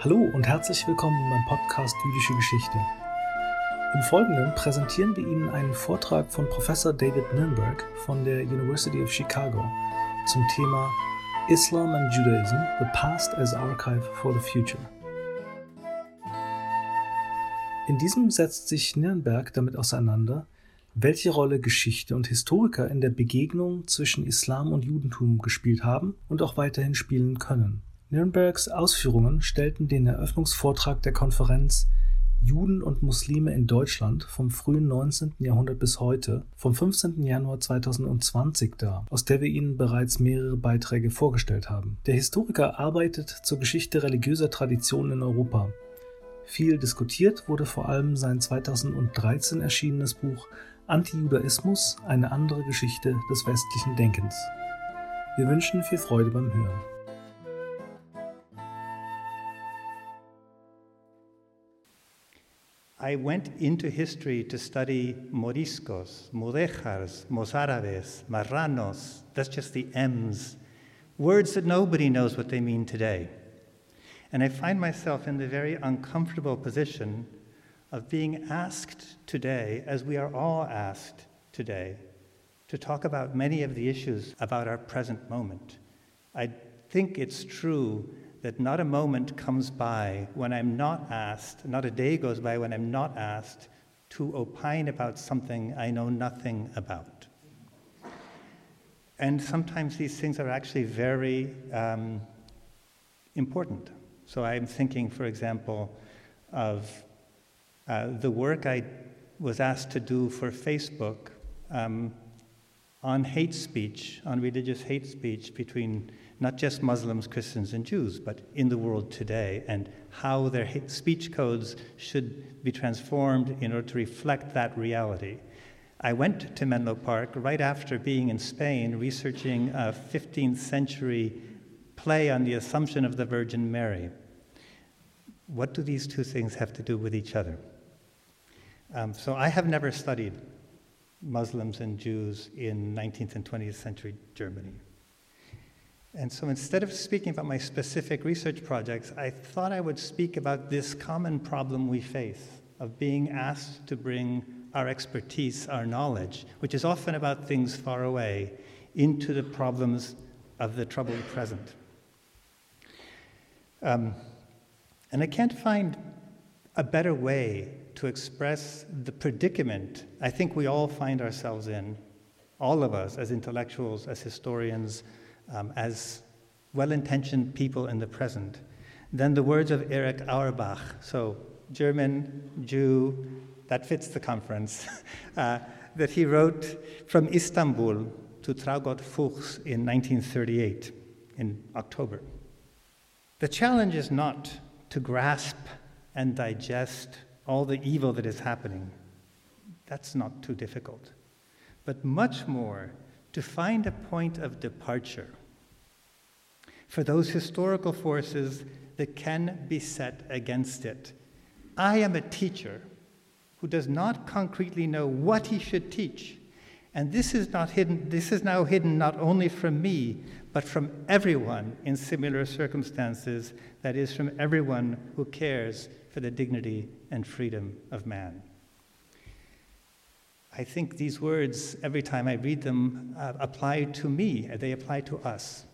Hallo und herzlich willkommen beim Podcast Jüdische Geschichte. Im Folgenden präsentieren wir Ihnen einen Vortrag von Professor David Nürnberg von der University of Chicago zum Thema Islam and Judaism, the Past as Archive for the Future. In diesem setzt sich Nürnberg damit auseinander, welche Rolle Geschichte und Historiker in der Begegnung zwischen Islam und Judentum gespielt haben und auch weiterhin spielen können. Nürnbergs Ausführungen stellten den Eröffnungsvortrag der Konferenz Juden und Muslime in Deutschland vom frühen 19. Jahrhundert bis heute vom 15. Januar 2020 dar, aus der wir Ihnen bereits mehrere Beiträge vorgestellt haben. Der Historiker arbeitet zur Geschichte religiöser Traditionen in Europa. Viel diskutiert wurde vor allem sein 2013 erschienenes Buch Antijudaismus, eine andere Geschichte des westlichen Denkens. Wir wünschen viel Freude beim Hören. I went into history to study Moriscos, Mudéjars, Mozárabes, Marranos. That's just the M's. Words that nobody knows what they mean today. And I find myself in the very uncomfortable position of being asked today, as we are all asked today, to talk about many of the issues about our present moment. I think it's true that not a moment comes by when I'm not asked, not a day goes by when I'm not asked to opine about something I know nothing about. And sometimes these things are actually very um, important. So I'm thinking, for example, of uh, the work I was asked to do for Facebook um, on hate speech, on religious hate speech between not just Muslims, Christians, and Jews, but in the world today, and how their speech codes should be transformed in order to reflect that reality. I went to Menlo Park right after being in Spain researching a 15th century play on the Assumption of the Virgin Mary. What do these two things have to do with each other? Um, so I have never studied Muslims and Jews in 19th and 20th century Germany. And so instead of speaking about my specific research projects, I thought I would speak about this common problem we face of being asked to bring our expertise, our knowledge, which is often about things far away, into the problems of the troubled present. Um, and I can't find a better way to express the predicament I think we all find ourselves in, all of us as intellectuals, as historians, um, as well intentioned people in the present than the words of Erich Auerbach. So, German, Jew, that fits the conference, uh, that he wrote from Istanbul to Traugott Fuchs in 1938, in October. The challenge is not to grasp and digest all the evil that is happening. That's not too difficult. But much more to find a point of departure for those historical forces that can be set against it. I am a teacher who does not concretely know what he should teach. And this is not hidden, this is now hidden not only from me, but from everyone in similar circumstances, that is, from everyone who cares for the dignity and freedom of man. I think these words, every time I read them, uh, apply to me, they apply to us.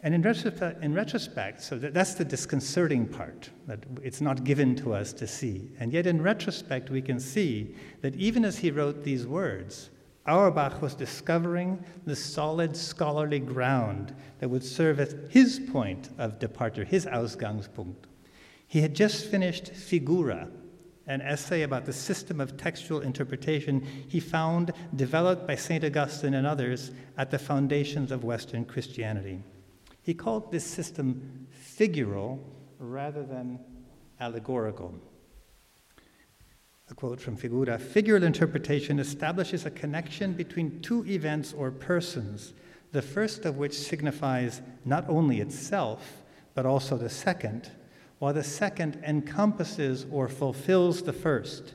And in retrospect, in retrospect so that, that's the disconcerting part, that it's not given to us to see. And yet, in retrospect, we can see that even as he wrote these words, Auerbach was discovering the solid scholarly ground that would serve as his point of departure, his Ausgangspunkt. He had just finished Figura, an essay about the system of textual interpretation he found developed by St. Augustine and others at the foundations of Western Christianity. He called this system figural rather than allegorical. A quote from Figura Figural interpretation establishes a connection between two events or persons, the first of which signifies not only itself, but also the second, while the second encompasses or fulfills the first.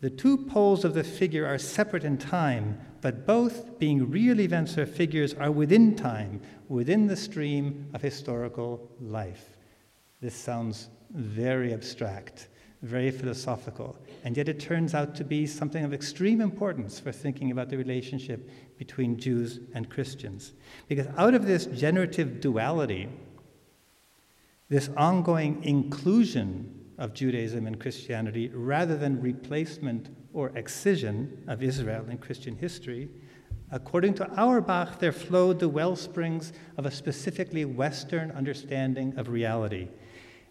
The two poles of the figure are separate in time, but both, being real events or figures, are within time, within the stream of historical life. This sounds very abstract, very philosophical, and yet it turns out to be something of extreme importance for thinking about the relationship between Jews and Christians. Because out of this generative duality, this ongoing inclusion of Judaism and Christianity rather than replacement or excision of Israel in Christian history, according to Auerbach, there flowed the well springs of a specifically Western understanding of reality.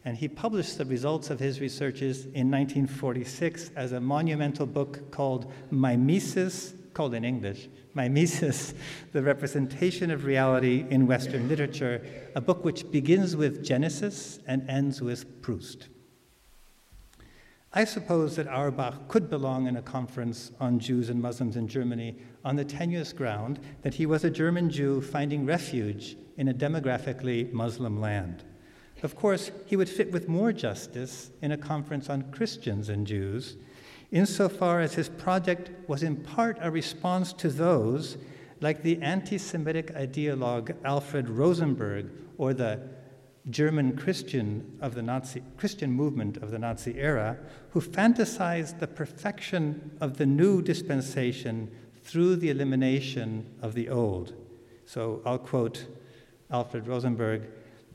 And he published the results of his researches in 1946 as a monumental book called Mimesis, called in English, Mimesis, The Representation of Reality in Western Literature, a book which begins with Genesis and ends with Proust. I suppose that Auerbach could belong in a conference on Jews and Muslims in Germany on the tenuous ground that he was a German Jew finding refuge in a demographically Muslim land. Of course, he would fit with more justice in a conference on Christians and Jews, insofar as his project was in part a response to those, like the anti Semitic ideologue Alfred Rosenberg or the German Christian of the Nazi Christian movement of the Nazi era, who fantasized the perfection of the new dispensation through the elimination of the old. So I'll quote Alfred Rosenberg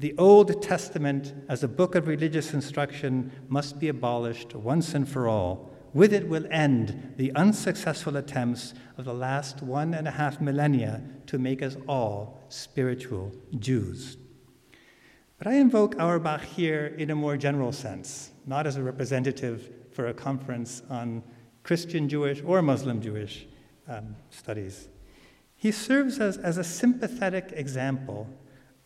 The Old Testament as a book of religious instruction must be abolished once and for all. With it will end the unsuccessful attempts of the last one and a half millennia to make us all spiritual Jews. But I invoke Auerbach here in a more general sense, not as a representative for a conference on Christian Jewish or Muslim Jewish um, studies. He serves as, as a sympathetic example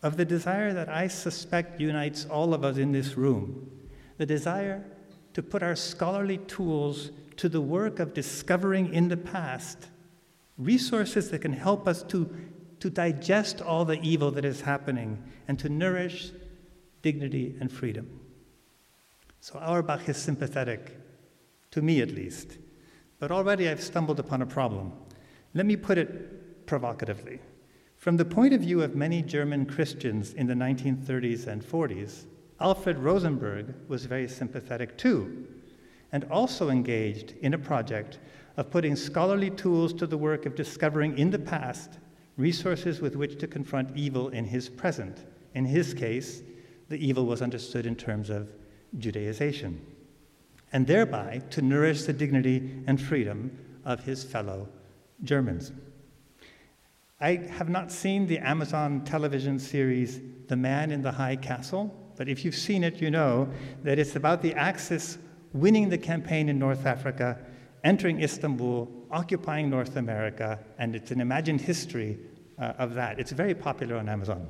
of the desire that I suspect unites all of us in this room the desire to put our scholarly tools to the work of discovering in the past resources that can help us to, to digest all the evil that is happening and to nourish dignity, and freedom. So Auerbach is sympathetic, to me at least. But already I've stumbled upon a problem. Let me put it provocatively. From the point of view of many German Christians in the 1930s and 40s, Alfred Rosenberg was very sympathetic too, and also engaged in a project of putting scholarly tools to the work of discovering in the past resources with which to confront evil in his present. In his case, the evil was understood in terms of Judaization, and thereby to nourish the dignity and freedom of his fellow Germans. I have not seen the Amazon television series The Man in the High Castle, but if you've seen it, you know that it's about the Axis winning the campaign in North Africa, entering Istanbul, occupying North America, and it's an imagined history uh, of that. It's very popular on Amazon.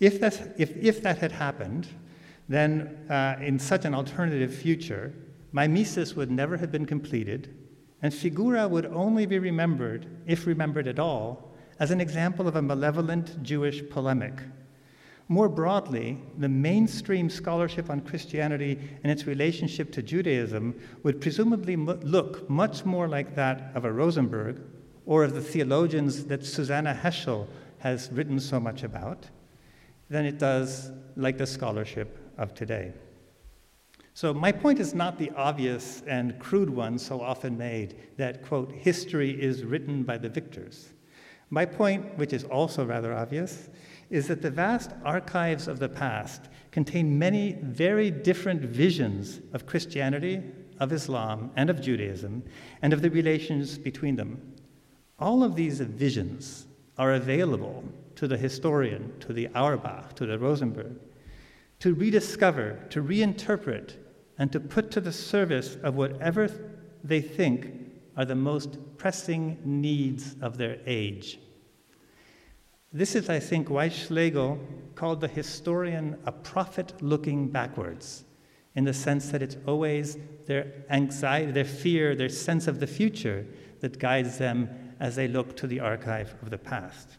If, that, if, if that had happened, then uh, in such an alternative future, mimesis would never have been completed, and Figura would only be remembered, if remembered at all, as an example of a malevolent Jewish polemic. More broadly, the mainstream scholarship on Christianity and its relationship to Judaism would presumably look much more like that of a Rosenberg or of the theologians that Susannah Heschel has written so much about than it does like the scholarship of today. So, my point is not the obvious and crude one so often made that, quote, history is written by the victors. My point, which is also rather obvious, is that the vast archives of the past contain many very different visions of Christianity, of Islam, and of Judaism, and of the relations between them. All of these visions are available to the historian, to the Auerbach, to the Rosenberg, to rediscover, to reinterpret, and to put to the service of whatever they think are the most pressing needs of their age. This is, I think, why Schlegel called the historian a prophet looking backwards, in the sense that it's always their anxiety, their fear, their sense of the future that guides them as they look to the archive of the past.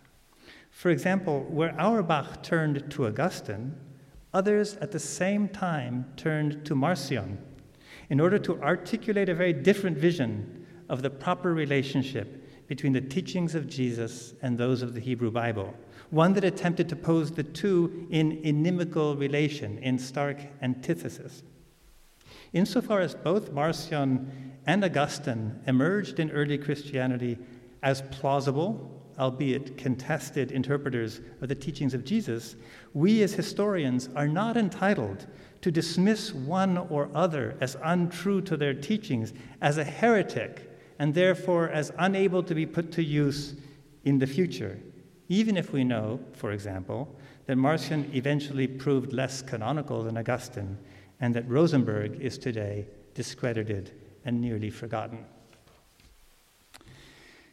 For example, where Auerbach turned to Augustine, others at the same time turned to Marcion in order to articulate a very different vision of the proper relationship between the teachings of Jesus and those of the Hebrew Bible, one that attempted to pose the two in inimical relation, in stark antithesis. Insofar as both Marcion and Augustine emerged in early Christianity as plausible, albeit contested interpreters of the teachings of Jesus, we as historians are not entitled to dismiss one or other as untrue to their teachings, as a heretic, and therefore as unable to be put to use in the future, even if we know, for example, that Marcion eventually proved less canonical than Augustine, and that Rosenberg is today discredited and nearly forgotten.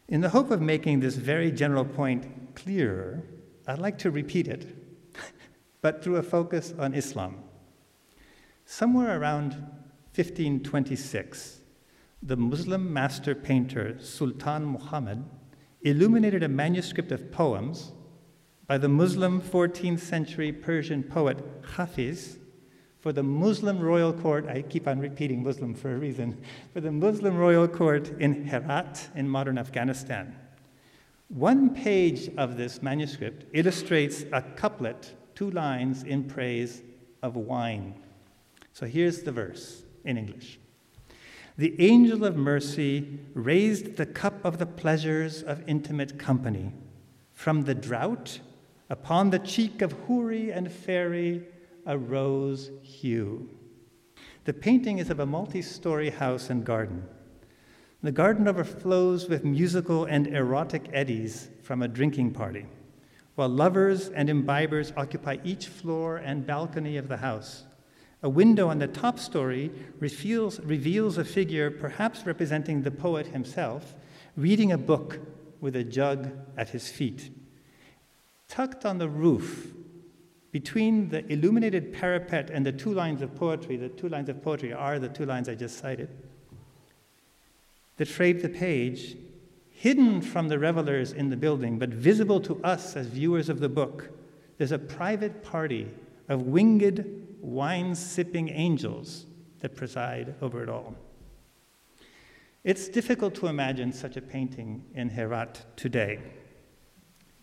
In the hope of making this very general point clearer, I'd like to repeat it, but through a focus on Islam. Somewhere around 1526, the Muslim master painter Sultan Muhammad illuminated a manuscript of poems by the Muslim 14th century Persian poet Hafiz for the Muslim royal court. I keep on repeating Muslim for a reason. For the Muslim royal court in Herat in modern Afghanistan. One page of this manuscript illustrates a couplet, two lines in praise of wine. So here's the verse in English. The angel of mercy raised the cup of the pleasures of intimate company. From the drought, upon the cheek of houri and fairy, a rose hue. The painting is of a multi story house and garden. The garden overflows with musical and erotic eddies from a drinking party, while lovers and imbibers occupy each floor and balcony of the house. A window on the top story reveals, reveals a figure, perhaps representing the poet himself, reading a book with a jug at his feet. Tucked on the roof, between the illuminated parapet and the two lines of poetry, the two lines of poetry are the two lines I just cited, that frame the page, hidden from the revelers in the building, but visible to us as viewers of the book, there's a private party of winged, wine sipping angels that preside over it all. It's difficult to imagine such a painting in Herat today.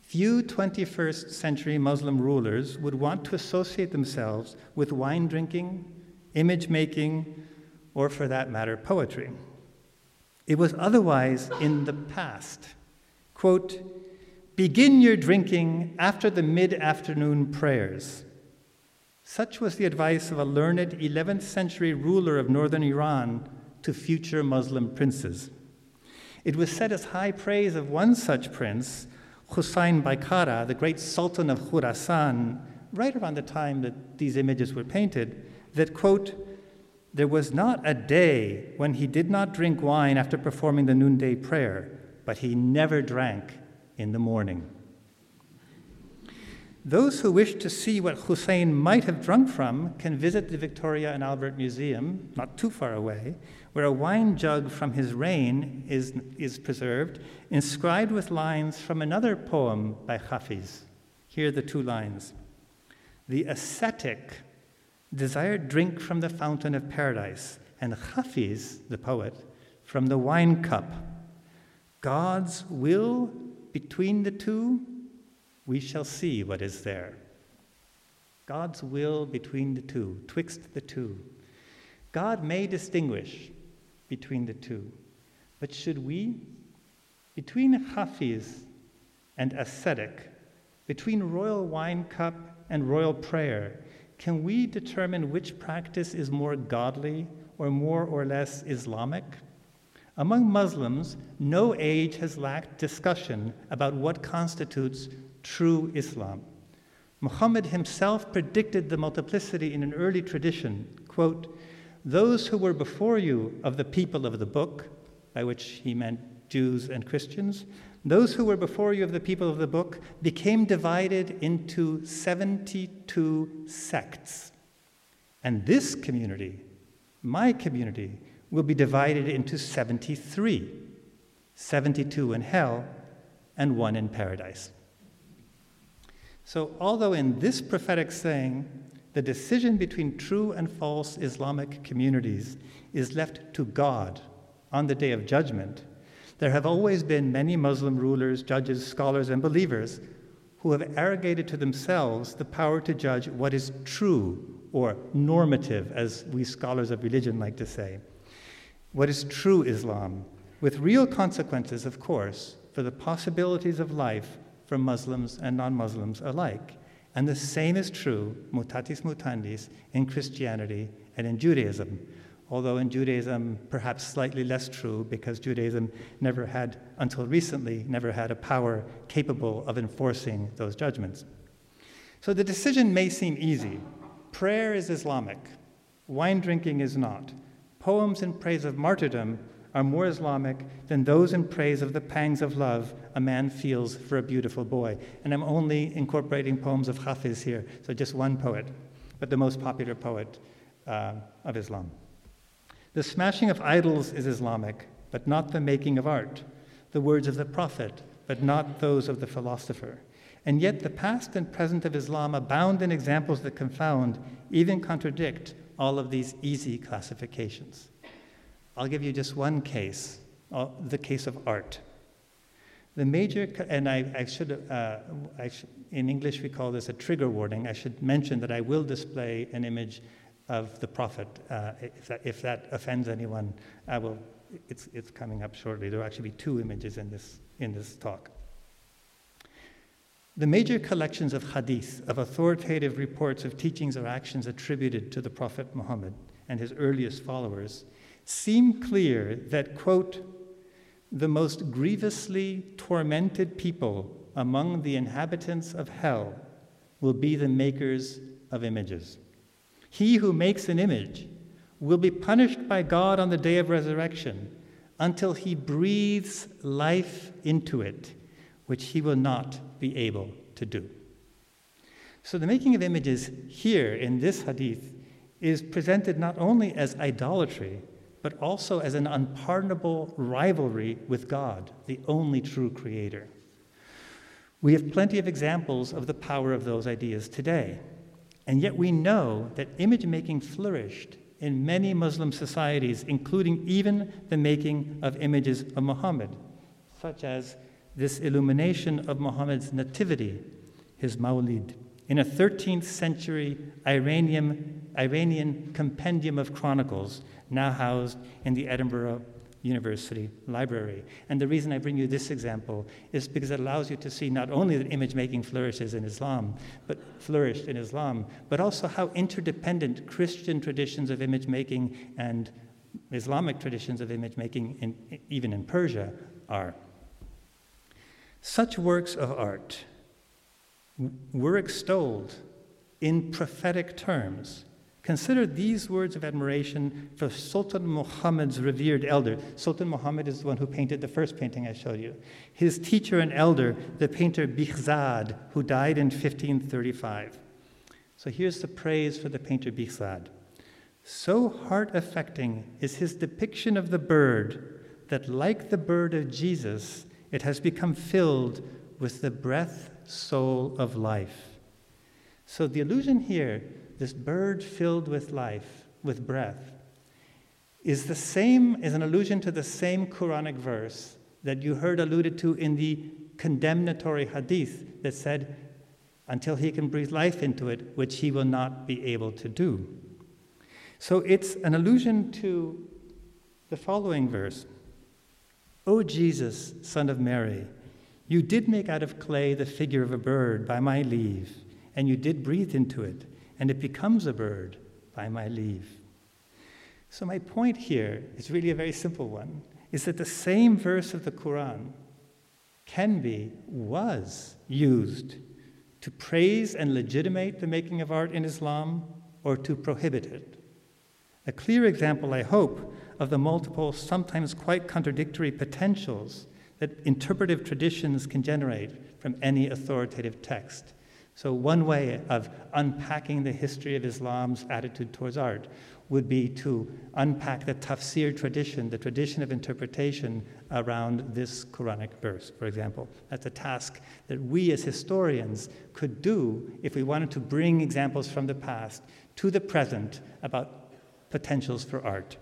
Few 21st century Muslim rulers would want to associate themselves with wine drinking, image making, or for that matter, poetry. It was otherwise in the past. Quote, Begin your drinking after the mid afternoon prayers. Such was the advice of a learned 11th century ruler of northern Iran to future Muslim princes. It was said as high praise of one such prince, Hussein Baikara, the great sultan of Khurasan, right around the time that these images were painted, that, quote, there was not a day when he did not drink wine after performing the noonday prayer, but he never drank in the morning. Those who wish to see what Hussein might have drunk from can visit the Victoria and Albert Museum, not too far away, where a wine jug from his reign is, is preserved, inscribed with lines from another poem by Hafiz. Here are the two lines The ascetic desired drink from the fountain of paradise, and Hafiz, the poet, from the wine cup. God's will between the two we shall see what is there. God's will between the two, twixt the two. God may distinguish between the two, but should we? Between Hafiz and ascetic, between royal wine cup and royal prayer, can we determine which practice is more godly or more or less Islamic? Among Muslims, no age has lacked discussion about what constitutes true Islam. Muhammad himself predicted the multiplicity in an early tradition. Quote, Those who were before you of the people of the book, by which he meant Jews and Christians, those who were before you of the people of the book became divided into 72 sects. And this community, my community, will be divided into 73 72 in hell and one in paradise. So, although in this prophetic saying, the decision between true and false Islamic communities is left to God on the day of judgment, There have always been many Muslim rulers, judges, scholars, and believers who have arrogated to themselves the power to judge what is true or normative, as we scholars of religion like to say. What is true Islam, with real consequences, of course, for the possibilities of life for Muslims and non Muslims alike. And the same is true, mutatis mutandis, in Christianity and in Judaism. Although in Judaism, perhaps slightly less true because Judaism never had, until recently, never had a power capable of enforcing those judgments. So the decision may seem easy. Prayer is Islamic, wine drinking is not. Poems in praise of martyrdom are more Islamic than those in praise of the pangs of love a man feels for a beautiful boy. And I'm only incorporating poems of Hafiz here, so just one poet, but the most popular poet uh, of Islam. The smashing of idols is Islamic, but not the making of art. The words of the Prophet, but not those of the philosopher. And yet, the past and present of Islam abound in examples that confound, even contradict, all of these easy classifications. I'll give you just one case uh, the case of art. The major, and I, I should, uh, I in English we call this a trigger warning. I should mention that I will display an image of the prophet. Uh, if, that, if, that, offends anyone, I will, it's, it's coming up shortly. There will actually be two images in this, in this talk. The major collections of hadith, of authoritative reports of teachings or actions attributed to the Prophet Muhammad and his earliest followers, seem clear that, quote, the most grievously tormented people among the inhabitants of hell will be the makers of images. He who makes an image will be punished by God on the day of resurrection until he breathes life into it, which he will not be able to do. So, the making of images here in this hadith is presented not only as idolatry, but also as an unpardonable rivalry with God, the only true creator. We have plenty of examples of the power of those ideas today. And yet we know that image making flourished in many Muslim societies, including even the making of images of Muhammad, such as this illumination of Muhammad's nativity, his Mawlid, in a 13th century Iranian, Iranian compendium of chronicles now housed in the Edinburgh University Library. And the reason I bring you this example is because it allows you to see not only that image making flourishes in Islam, but flourished in Islam, but also how interdependent Christian traditions of image making and Islamic traditions of image making, in, even in Persia, are. Such works of art were extolled in prophetic terms Consider these words of admiration for Sultan Muhammad's revered elder. Sultan Muhammad is the one who painted the first painting I showed you. His teacher and elder, the painter Bihzad, who died in 1535. So here's the praise for the painter Bihzad. So heart affecting is his depiction of the bird that, like the bird of Jesus, it has become filled with the breath soul of life. So the allusion here this bird filled with life, with breath, is the same, is an allusion to the same Quranic verse that you heard alluded to in the condemnatory hadith that said, until he can breathe life into it, which he will not be able to do. So it's an allusion to the following verse O Jesus, Son of Mary, you did make out of clay the figure of a bird by my leave, and you did breathe into it and it becomes a bird by my leave. So, my point here is really a very simple one is that the same verse of the Quran can be, was used to praise and legitimate the making of art in Islam or to prohibit it. A clear example, I hope, of the multiple, sometimes quite contradictory potentials that interpretive traditions can generate from any authoritative text. So, one way of unpacking the history of Islam's attitude towards art would be to unpack the tafsir tradition, the tradition of interpretation around this Quranic verse, for example. That's a task that we as historians could do if we wanted to bring examples from the past to the present about potentials for art.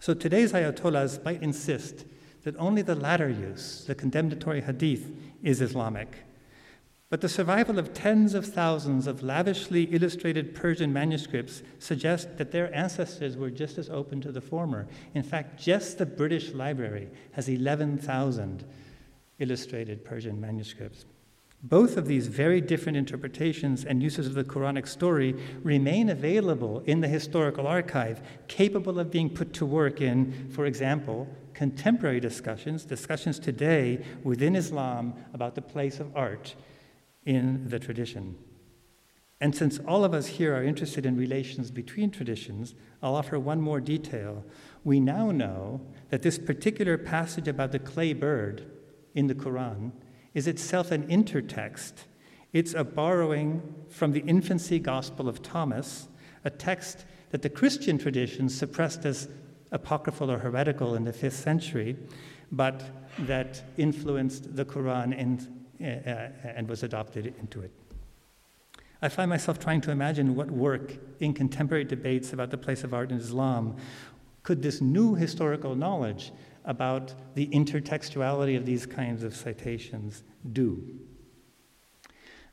So today's Ayatollahs might insist that only the latter use, the condemnatory hadith, is Islamic. But the survival of tens of thousands of lavishly illustrated Persian manuscripts suggests that their ancestors were just as open to the former. In fact, just the British Library has 11,000 illustrated Persian manuscripts. Both of these very different interpretations and uses of the Quranic story remain available in the historical archive, capable of being put to work in, for example, contemporary discussions, discussions today within Islam about the place of art in the tradition. And since all of us here are interested in relations between traditions, I'll offer one more detail. We now know that this particular passage about the clay bird in the Quran is itself an intertext. It's a borrowing from the infancy gospel of Thomas, a text that the Christian tradition suppressed as apocryphal or heretical in the fifth century, but that influenced the Quran and uh, uh, and was adopted into it. I find myself trying to imagine what work in contemporary debates about the place of art in Islam could this new historical knowledge about the intertextuality of these kinds of citations do.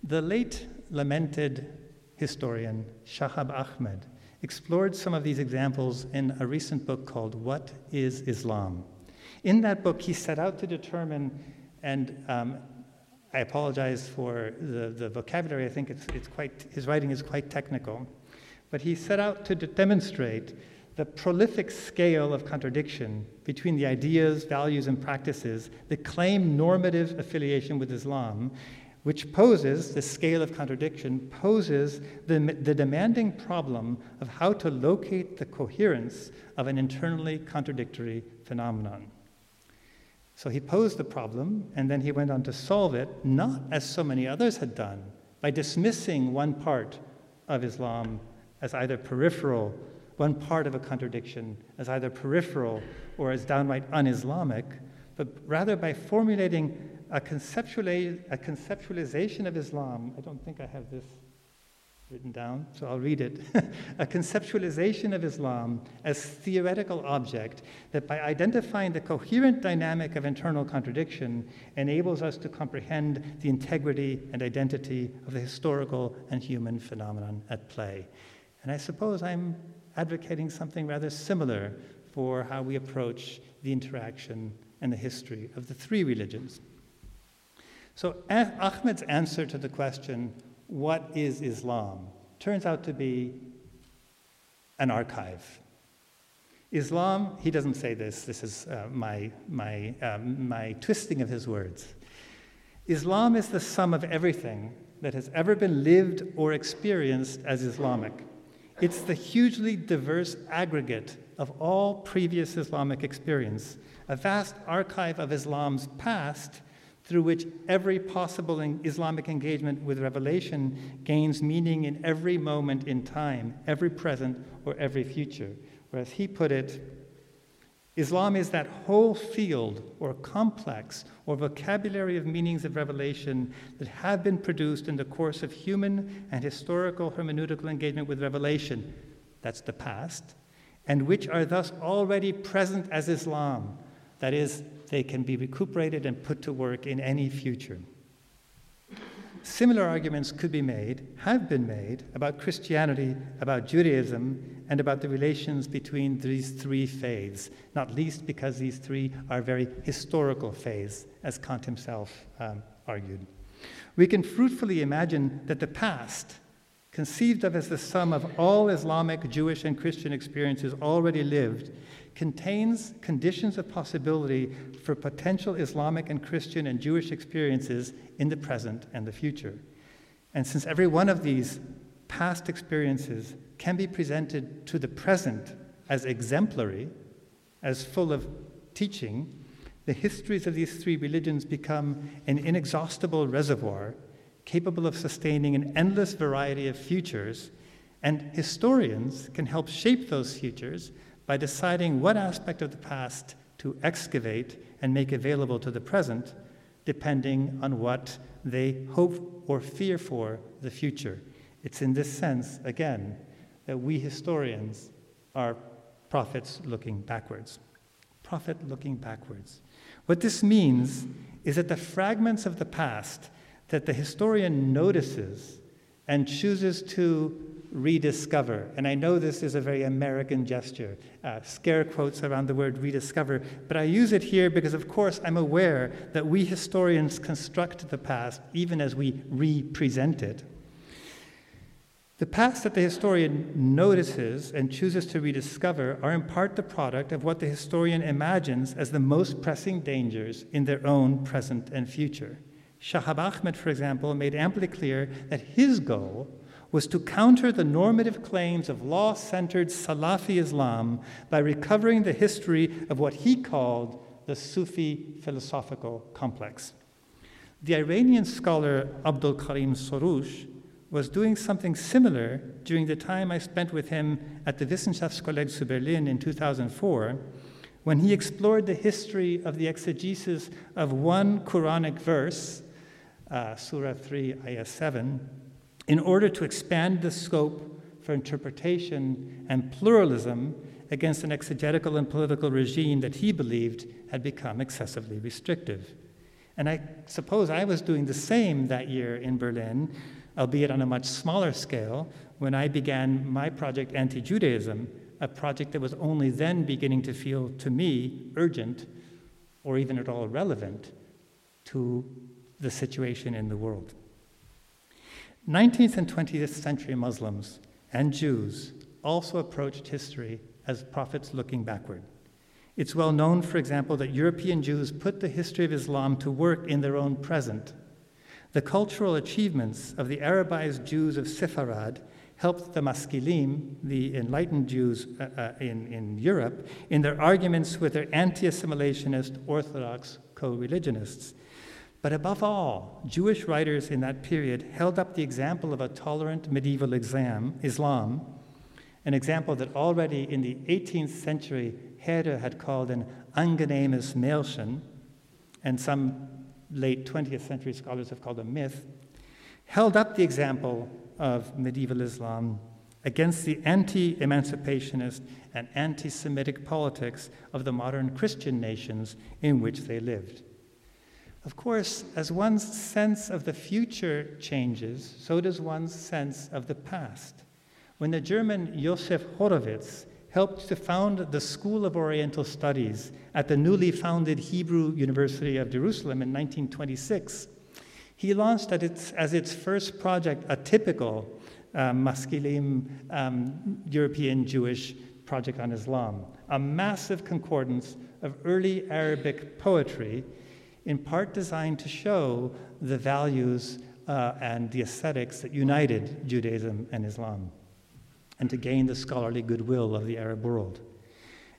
The late lamented historian Shahab Ahmed explored some of these examples in a recent book called What is Islam? In that book, he set out to determine and um, I apologize for the, the vocabulary. I think it's, it's quite, his writing is quite technical. But he set out to demonstrate the prolific scale of contradiction between the ideas, values, and practices that claim normative affiliation with Islam, which poses, the scale of contradiction poses the, the demanding problem of how to locate the coherence of an internally contradictory phenomenon. So he posed the problem, and then he went on to solve it, not as so many others had done, by dismissing one part of Islam as either peripheral, one part of a contradiction as either peripheral or as downright un Islamic, but rather by formulating a, a conceptualization of Islam. I don't think I have this written down, so I'll read it. a conceptualization of Islam as theoretical object that by identifying the coherent dynamic of internal contradiction enables us to comprehend the integrity and identity of the historical and human phenomenon at play. And I suppose I'm advocating something rather similar for how we approach the interaction and the history of the three religions. So Ahmed's answer to the question, what is Islam turns out to be an archive. Islam, he doesn't say this, this is uh, my, my, um, my twisting of his words. Islam is the sum of everything that has ever been lived or experienced as Islamic. It's the hugely diverse aggregate of all previous Islamic experience, a vast archive of Islam's past through which every possible Islamic engagement with revelation gains meaning in every moment in time, every present or every future. Whereas he put it, Islam is that whole field or complex or vocabulary of meanings of revelation that have been produced in the course of human and historical hermeneutical engagement with revelation. That's the past. And which are thus already present as Islam. That is, they can be recuperated and put to work in any future. Similar arguments could be made, have been made, about Christianity, about Judaism, and about the relations between these three faiths, not least because these three are very historical faiths, as Kant himself um, argued. We can fruitfully imagine that the past, conceived of as the sum of all Islamic, Jewish, and Christian experiences already lived, contains conditions of possibility for potential Islamic and Christian and Jewish experiences in the present and the future. And since every one of these past experiences can be presented to the present as exemplary, as full of teaching, the histories of these three religions become an inexhaustible reservoir capable of sustaining an endless variety of futures, and historians can help shape those futures by deciding what aspect of the past to excavate and make available to the present, depending on what they hope or fear for the future. It's in this sense, again, that we historians are prophets looking backwards. prophet looking backwards. What this means is that the fragments of the past that the historian notices and chooses to rediscover. And I know this is a very American gesture, uh, scare quotes around the word rediscover, but I use it here because, of course, I'm aware that we historians construct the past even as we represent it. The past that the historian notices and chooses to rediscover are in part the product of what the historian imagines as the most pressing dangers in their own present and future. Shahab Ahmed, for example, made amply clear that his goal was to counter the normative claims of law centered Salafi Islam by recovering the history of what he called the Sufi philosophical complex. The Iranian scholar Abdul Karim Soroush was doing something similar during the time I spent with him at the Wissenschaftskolleg zu Berlin in 2004, when he explored the history of the exegesis of one Quranic verse, uh, Surah 3, Ayah 7, in order to expand the scope for interpretation and pluralism against an exegetical and political regime that he believed had become excessively restrictive. And I suppose I was doing the same that year in Berlin albeit on a much smaller scale, when I began my project Anti Judaism, a project that was only then beginning to feel to me urgent or even at all relevant to the situation in the world. 19th and 20th century Muslims and Jews also approached history as prophets looking backward. It's well known, for example, that European Jews put the history of Islam to work in their own present the cultural achievements of the Arabized Jews of Sepharad helped the Maskilim, the enlightened Jews uh, uh, in, in Europe, in their arguments with their anti assimilationist Orthodox co religionists. But above all, Jewish writers in that period held up the example of a tolerant medieval exam, Islam, an example that already in the 18th century Herder had called an angenehmes Märchen, and some late 20th century scholars have called a myth, held up the example of medieval Islam against the anti emancipationist and anti Semitic politics of the modern Christian nations in which they lived. Of course, as one's sense of the future changes, so does one's sense of the past. When the German Josef Horovitz helped to found the School of Oriental Studies at the newly founded Hebrew University of Jerusalem in 1926. He launched its, as its first project a typical um, Maskilim um, European Jewish project on Islam, a massive concordance of early Arabic poetry, in part designed to show the values uh, and the aesthetics that united Judaism and Islam and to gain the scholarly goodwill of the Arab world.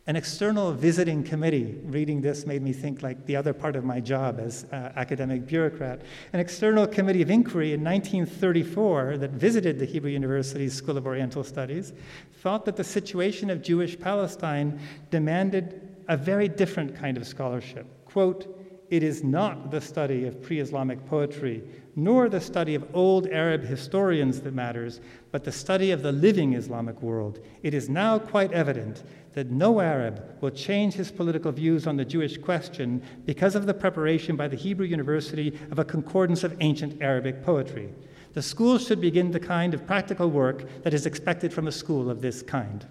An external visiting committee, reading this made me think like the other part of my job as uh, academic bureaucrat. An external committee of inquiry in 1934 that visited the Hebrew University's School of Oriental Studies thought that the situation of Jewish Palestine demanded a very different kind of scholarship. Quote, it is not the study of pre Islamic poetry, nor the study of old Arab historians that matters, but the study of the living Islamic world. It is now quite evident that no Arab will change his political views on the Jewish question because of the preparation by the Hebrew University of a concordance of ancient Arabic poetry. The school should begin the kind of practical work that is expected from a school of this kind.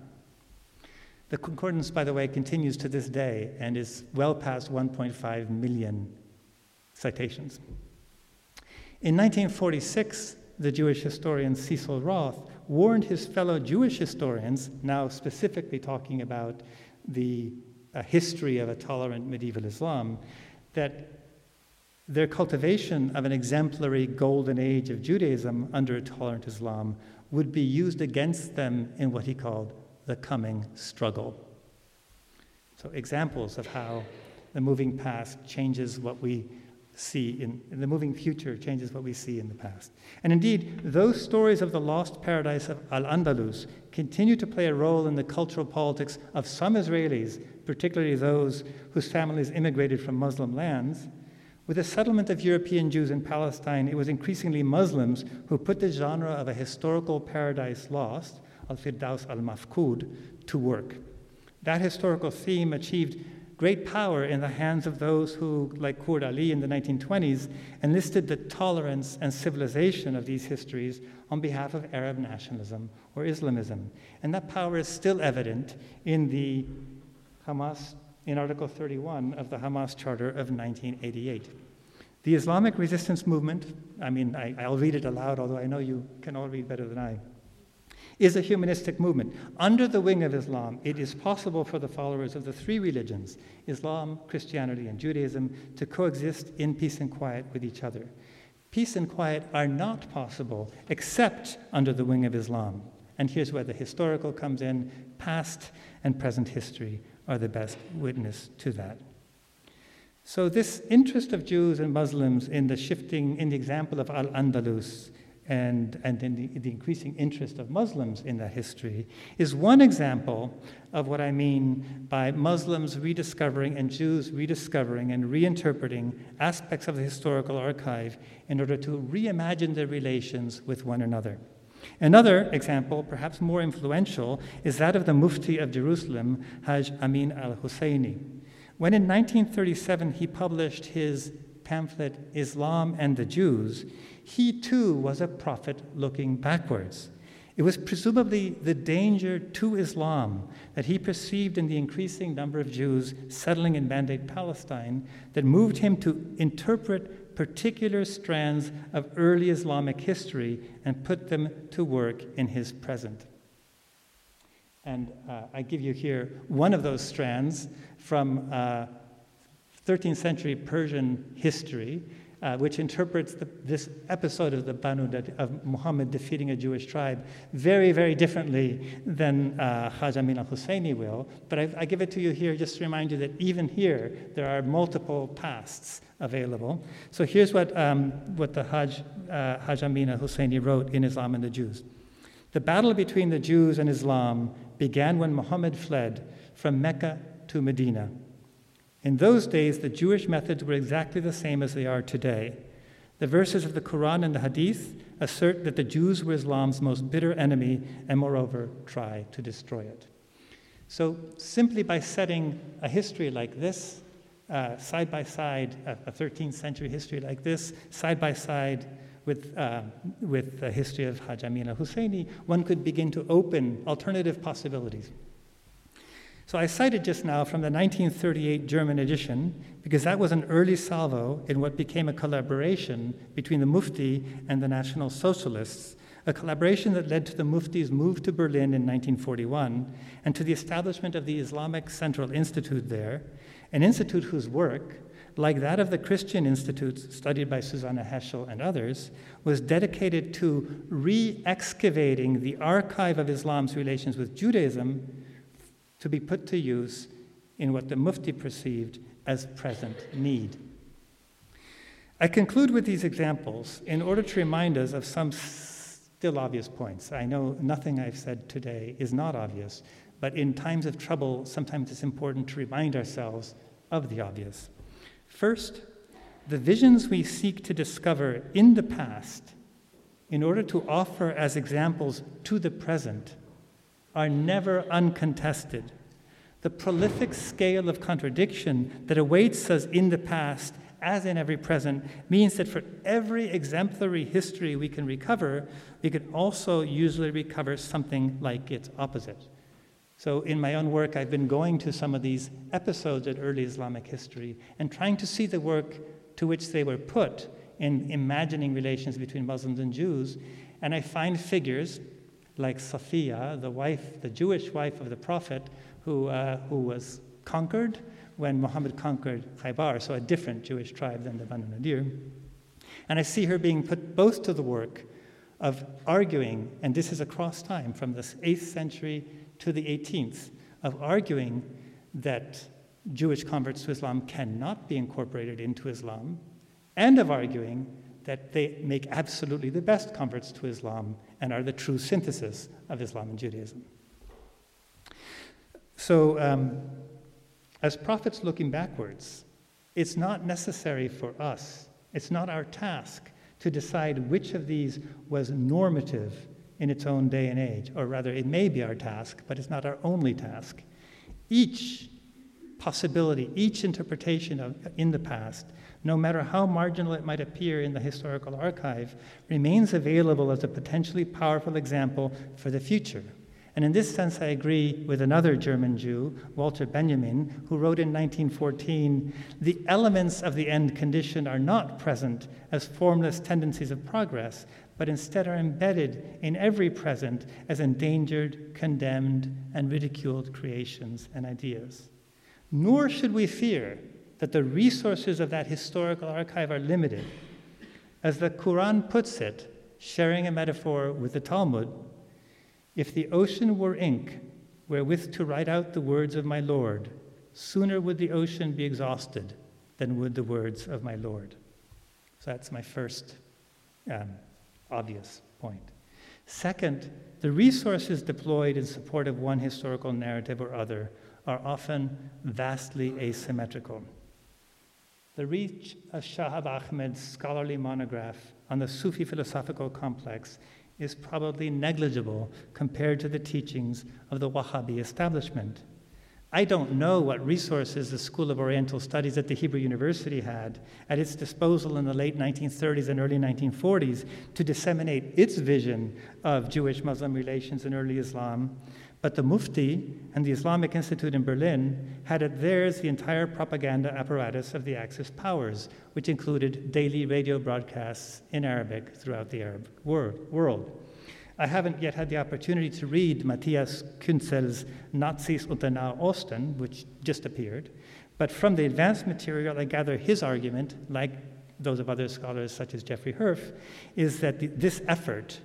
The concordance, by the way, continues to this day and is well past 1.5 million citations. In 1946, the Jewish historian Cecil Roth warned his fellow Jewish historians, now specifically talking about the uh, history of a tolerant medieval Islam, that their cultivation of an exemplary golden age of Judaism under a tolerant Islam would be used against them in what he called the coming struggle. So, examples of how the moving past changes what we see in, in, the moving future changes what we see in the past. And indeed, those stories of the lost paradise of Al Andalus continue to play a role in the cultural politics of some Israelis, particularly those whose families immigrated from Muslim lands. With the settlement of European Jews in Palestine, it was increasingly Muslims who put the genre of a historical paradise lost al Firdaus al Mafkud to work. That historical theme achieved great power in the hands of those who, like Kurd Ali in the 1920s, enlisted the tolerance and civilization of these histories on behalf of Arab nationalism or Islamism. And that power is still evident in the Hamas, in Article 31 of the Hamas Charter of 1988. The Islamic resistance movement, I mean, I, will read it aloud, although I know you can all read better than I is a humanistic movement. Under the wing of Islam, it is possible for the followers of the three religions, Islam, Christianity, and Judaism, to coexist in peace and quiet with each other. Peace and quiet are not possible except under the wing of Islam. And here's where the historical comes in past and present history are the best witness to that. So, this interest of Jews and Muslims in the shifting, in the example of Al Andalus, and, and in the, the, increasing interest of Muslims in that history is one example of what I mean by Muslims rediscovering and Jews rediscovering and reinterpreting aspects of the historical archive in order to reimagine their relations with one another. Another example, perhaps more influential, is that of the Mufti of Jerusalem, Hajj Amin al Husseini. When in 1937 he published his pamphlet, Islam and the Jews, he too was a prophet looking backwards. It was presumably the danger to Islam that he perceived in the increasing number of Jews settling in Mandate Palestine that moved him to interpret particular strands of early Islamic history and put them to work in his present. And uh, I give you here one of those strands from uh, 13th century Persian history uh, which interprets the, this episode of the Banu of Muhammad defeating a Jewish tribe very, very differently than uh, Hajj Amin al Husseini will. But I, I, give it to you here just to remind you that even here there are multiple pasts available. So here's what, um, what the Hajj, uh, Hajj Amin al Husseini wrote in Islam and the Jews. The battle between the Jews and Islam began when Muhammad fled from Mecca to Medina. In those days, the Jewish methods were exactly the same as they are today. The verses of the Quran and the Hadith assert that the Jews were Islam's most bitter enemy and, moreover, try to destroy it. So, simply by setting a history like this, uh, side by side, a 13th century history like this, side by side with, uh, with the history of Hajj al Husseini, one could begin to open alternative possibilities. So I cited just now from the 1938 German edition because that was an early salvo in what became a collaboration between the Mufti and the National Socialists, a collaboration that led to the Mufti's move to Berlin in 1941 and to the establishment of the Islamic Central Institute there, an institute whose work, like that of the Christian institutes studied by Susannah Heschel and others, was dedicated to re excavating the archive of Islam's relations with Judaism to be put to use in what the Mufti perceived as present need. I conclude with these examples in order to remind us of some still obvious points. I know nothing I've said today is not obvious, but in times of trouble, sometimes it's important to remind ourselves of the obvious. First, the visions we seek to discover in the past in order to offer as examples to the present are never uncontested. The prolific scale of contradiction that awaits us in the past, as in every present, means that for every exemplary history we can recover, we can also usually recover something like its opposite. So, in my own work, I've been going to some of these episodes in early Islamic history and trying to see the work to which they were put in imagining relations between Muslims and Jews. And I find figures like Safiya, the wife, the Jewish wife of the Prophet, who, uh, who was conquered when Muhammad conquered Khaybar, so a different Jewish tribe than the Banu Nadir. And I see her being put both to the work of arguing, and this is across time from the 8th century to the 18th, of arguing that Jewish converts to Islam cannot be incorporated into Islam, and of arguing that they make absolutely the best converts to Islam and are the true synthesis of Islam and Judaism. So, um, as prophets looking backwards, it's not necessary for us, it's not our task to decide which of these was normative in its own day and age, or rather, it may be our task, but it's not our only task. Each possibility, each interpretation of, in the past, no matter how marginal it might appear in the historical archive, remains available as a potentially powerful example for the future. And in this sense, I agree with another German Jew, Walter Benjamin, who wrote in 1914 The elements of the end condition are not present as formless tendencies of progress, but instead are embedded in every present as endangered, condemned, and ridiculed creations and ideas. Nor should we fear that the resources of that historical archive are limited. As the Quran puts it, sharing a metaphor with the Talmud, if the ocean were ink wherewith to write out the words of my Lord, sooner would the ocean be exhausted than would the words of my Lord. So that's my first um, obvious point. Second, the resources deployed in support of one historical narrative or other are often vastly asymmetrical. The reach of Shahab Ahmed's scholarly monograph on the Sufi philosophical complex is probably negligible compared to the teachings of the Wahhabi establishment. I don't know what resources the School of Oriental Studies at the Hebrew University had at its disposal in the late 1930s and early 1940s to disseminate its vision of Jewish Muslim relations in early Islam, but the Mufti and the Islamic Institute in Berlin had at theirs the entire propaganda apparatus of the Axis powers, which included daily radio broadcasts in Arabic throughout the Arab world. I haven't yet had the opportunity to read Matthias Küntzel's Nazis und der Nahe Osten, which just appeared, but from the advanced material, I gather his argument, like those of other scholars such as Jeffrey Herf, is that the, this effort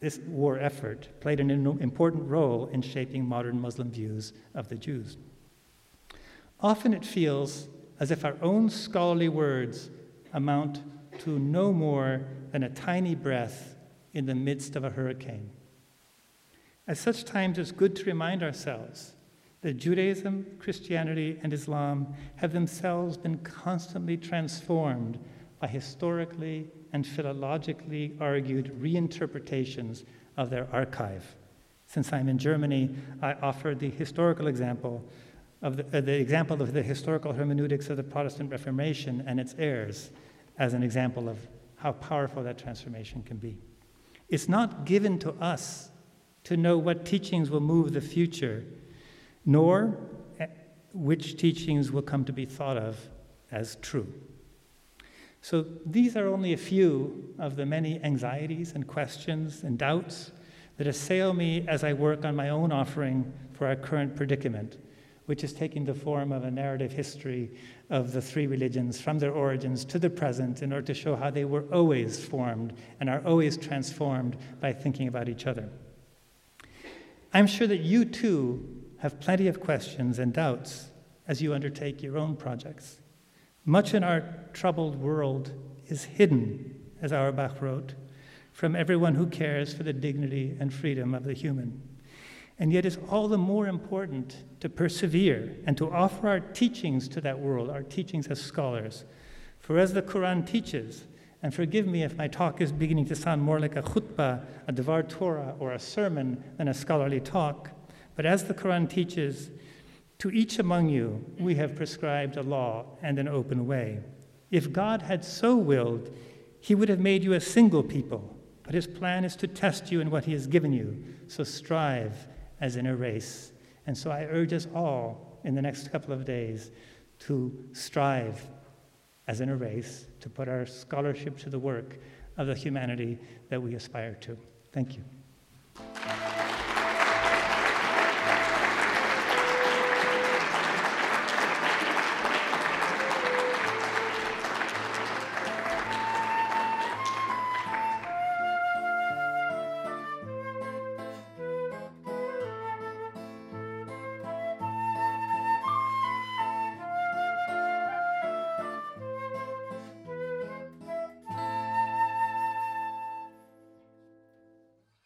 this war effort played an important role in shaping modern Muslim views of the Jews. Often it feels as if our own scholarly words amount to no more than a tiny breath in the midst of a hurricane. At such times, it's good to remind ourselves that Judaism, Christianity, and Islam have themselves been constantly transformed by historically and philologically argued reinterpretations of their archive. Since I'm in Germany, I offer the historical example of the, uh, the example of the historical hermeneutics of the Protestant Reformation and its heirs as an example of how powerful that transformation can be. It's not given to us to know what teachings will move the future, nor eh, which teachings will come to be thought of as true. So these are only a few of the many anxieties and questions and doubts that assail me as I work on my own offering for our current predicament, which is taking the form of a narrative history of the three religions from their origins to the present in order to show how they were always formed and are always transformed by thinking about each other. I'm sure that you too have plenty of questions and doubts as you undertake your own projects. Much in our troubled world is hidden, as Auerbach wrote, from everyone who cares for the dignity and freedom of the human. And yet, it's all the more important to persevere and to offer our teachings to that world, our teachings as scholars. For as the Quran teaches, and forgive me if my talk is beginning to sound more like a khutbah, a Devar Torah, or a sermon than a scholarly talk, but as the Quran teaches, to each among you we have prescribed a law and an open way. If God had so willed, he would have made you a single people, but his plan is to test you in what he has given you. So strive as in a race. And so I urge us all in the next couple of days to strive as in a race, to put our scholarship to the work of the humanity that we aspire to. Thank you.